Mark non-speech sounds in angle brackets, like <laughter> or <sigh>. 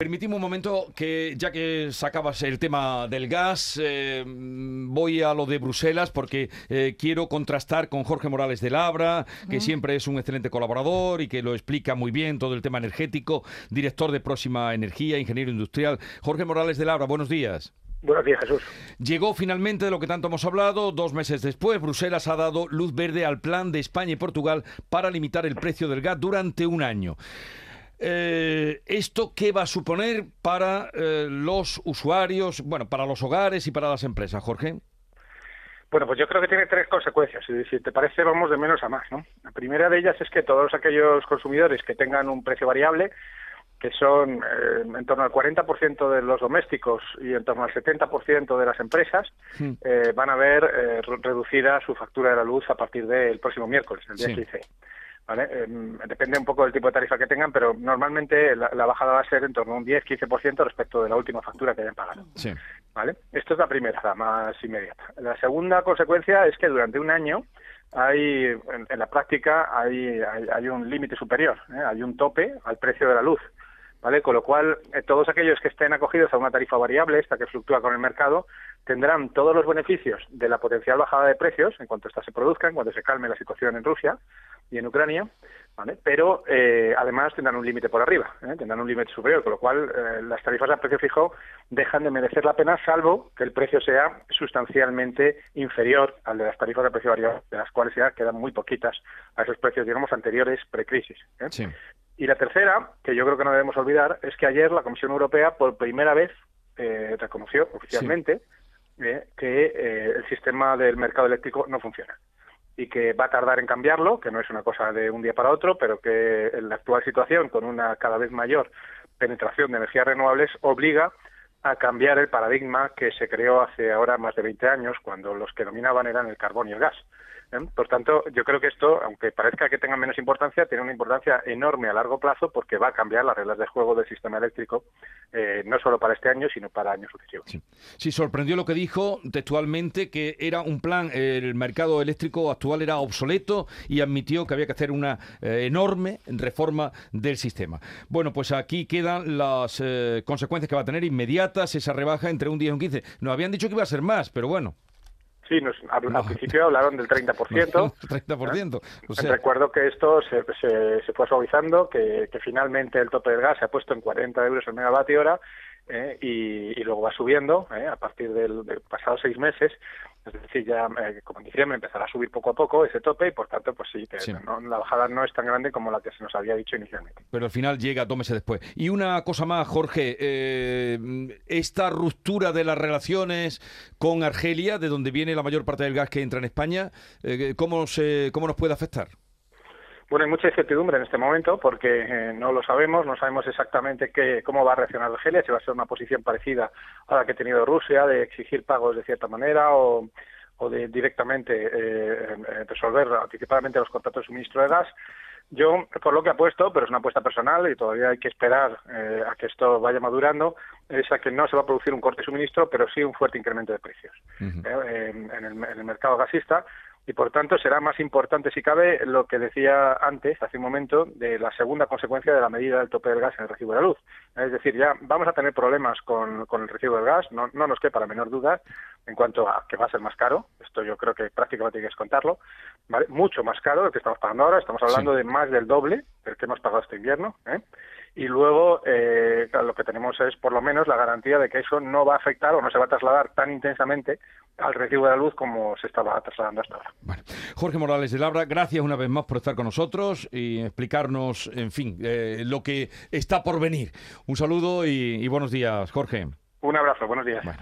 Permitimos un momento que, ya que sacabas el tema del gas, eh, voy a lo de Bruselas porque eh, quiero contrastar con Jorge Morales de Labra, que siempre es un excelente colaborador y que lo explica muy bien todo el tema energético, director de Próxima Energía, ingeniero industrial. Jorge Morales de Labra, buenos días. Buenos días, Jesús. Llegó finalmente de lo que tanto hemos hablado. Dos meses después, Bruselas ha dado luz verde al plan de España y Portugal para limitar el precio del gas durante un año. Eh, ¿Esto qué va a suponer para eh, los usuarios, bueno, para los hogares y para las empresas, Jorge? Bueno, pues yo creo que tiene tres consecuencias. Si te parece, vamos de menos a más, ¿no? La primera de ellas es que todos aquellos consumidores que tengan un precio variable, que son eh, en torno al 40% de los domésticos y en torno al 70% de las empresas, Hmm. eh, van a ver eh, re- reducida su factura de la luz a partir del próximo miércoles, el día Sí. 15. ¿Vale? Eh, depende un poco del tipo de tarifa que tengan, pero normalmente la, la bajada va a ser en torno a un 10-15% respecto de la última factura que hayan pagado. Sí. ¿Vale? Esto es la primera, la más inmediata. La segunda consecuencia es que durante un año hay, en, en la práctica, hay, hay, hay un límite superior, ¿eh? hay un tope al precio de la luz. ¿Vale? Con lo cual, eh, todos aquellos que estén acogidos a una tarifa variable, esta que fluctúa con el mercado, tendrán todos los beneficios de la potencial bajada de precios en cuanto esta se produzca, en cuanto se calme la situación en Rusia y en Ucrania, ¿vale? pero eh, además tendrán un límite por arriba, ¿eh? tendrán un límite superior, con lo cual eh, las tarifas a precio fijo dejan de merecer la pena, salvo que el precio sea sustancialmente inferior al de las tarifas de precio variable, de las cuales ya quedan muy poquitas a esos precios, digamos, anteriores precrisis. ¿eh? Sí. Y la tercera, que yo creo que no debemos olvidar, es que ayer la Comisión Europea por primera vez eh, reconoció oficialmente eh, que eh, el sistema del mercado eléctrico no funciona y que va a tardar en cambiarlo, que no es una cosa de un día para otro, pero que en la actual situación, con una cada vez mayor penetración de energías renovables, obliga a cambiar el paradigma que se creó hace ahora más de 20 años, cuando los que dominaban eran el carbón y el gas. ¿Eh? Por tanto, yo creo que esto, aunque parezca que tenga menos importancia, tiene una importancia enorme a largo plazo porque va a cambiar las reglas de juego del sistema eléctrico, eh, no solo para este año, sino para años sucesivos. Sí. Sí, sorprendió lo que dijo textualmente, que era un plan, el mercado eléctrico actual era obsoleto y admitió que había que hacer una eh, enorme reforma del sistema. Bueno, pues aquí quedan las consecuencias que va a tener inmediatas esa rebaja entre un 10 y un 15. Nos habían dicho que iba a ser más, pero bueno. Sí, nos, al, No. al principio hablaron del 30%. 30%. <laughs> O sea, Recuerdo que esto se, se, se fue suavizando, que, que finalmente el tope del gas se ha puesto en 40 euros el megavatio hora eh, y, y luego va subiendo eh, a partir del, de pasados seis meses. Es decir, ya eh, como en diciembre empezará a subir poco a poco ese tope y por tanto, pues sí, que Sí. no- la bajada no es tan grande como la que se nos había dicho inicialmente. pero al final llega dos meses después. Y una cosa más, Jorge, eh, esta ruptura de las relaciones con Argelia, de donde viene la mayor parte del gas que entra en España, eh, ¿cómo, se, ¿cómo nos puede afectar? Bueno, hay mucha incertidumbre en este momento porque eh, no lo sabemos, no sabemos exactamente qué, cómo va a reaccionar Argelia, si va a ser una posición parecida a la que ha tenido Rusia, de exigir pagos de cierta manera o, o de directamente eh, resolver anticipadamente los contratos de suministro de gas. Yo, por lo que apuesto, pero es una apuesta personal y todavía hay que esperar eh, a que esto vaya madurando, es a que no se va a producir un corte de suministro, pero sí un fuerte incremento de precios eh, en, en el, en el mercado gasista y por tanto será más importante si cabe lo que decía antes, hace un momento, de la segunda consecuencia de la medida del tope del gas en el recibo de la luz. Es decir, ya vamos a tener problemas con, con el recibo del gas, no, no nos quepa la menor duda en cuanto a que va a ser más caro, esto yo creo que prácticamente hay que descontarlo, ¿vale? mucho más caro del que estamos pagando ahora, estamos hablando Sí. de más del doble del que hemos pagado este invierno, ¿eh? Y luego eh, lo que tenemos es por lo menos la garantía de que eso no va a afectar o no se va a trasladar tan intensamente al recibo de la luz como se estaba trasladando hasta ahora. Bueno, Jorge Morales de Labra, gracias una vez más por estar con nosotros y explicarnos, en fin, eh, lo que está por venir. Un saludo y, y buenos días, Jorge. Un abrazo, buenos días. Bueno.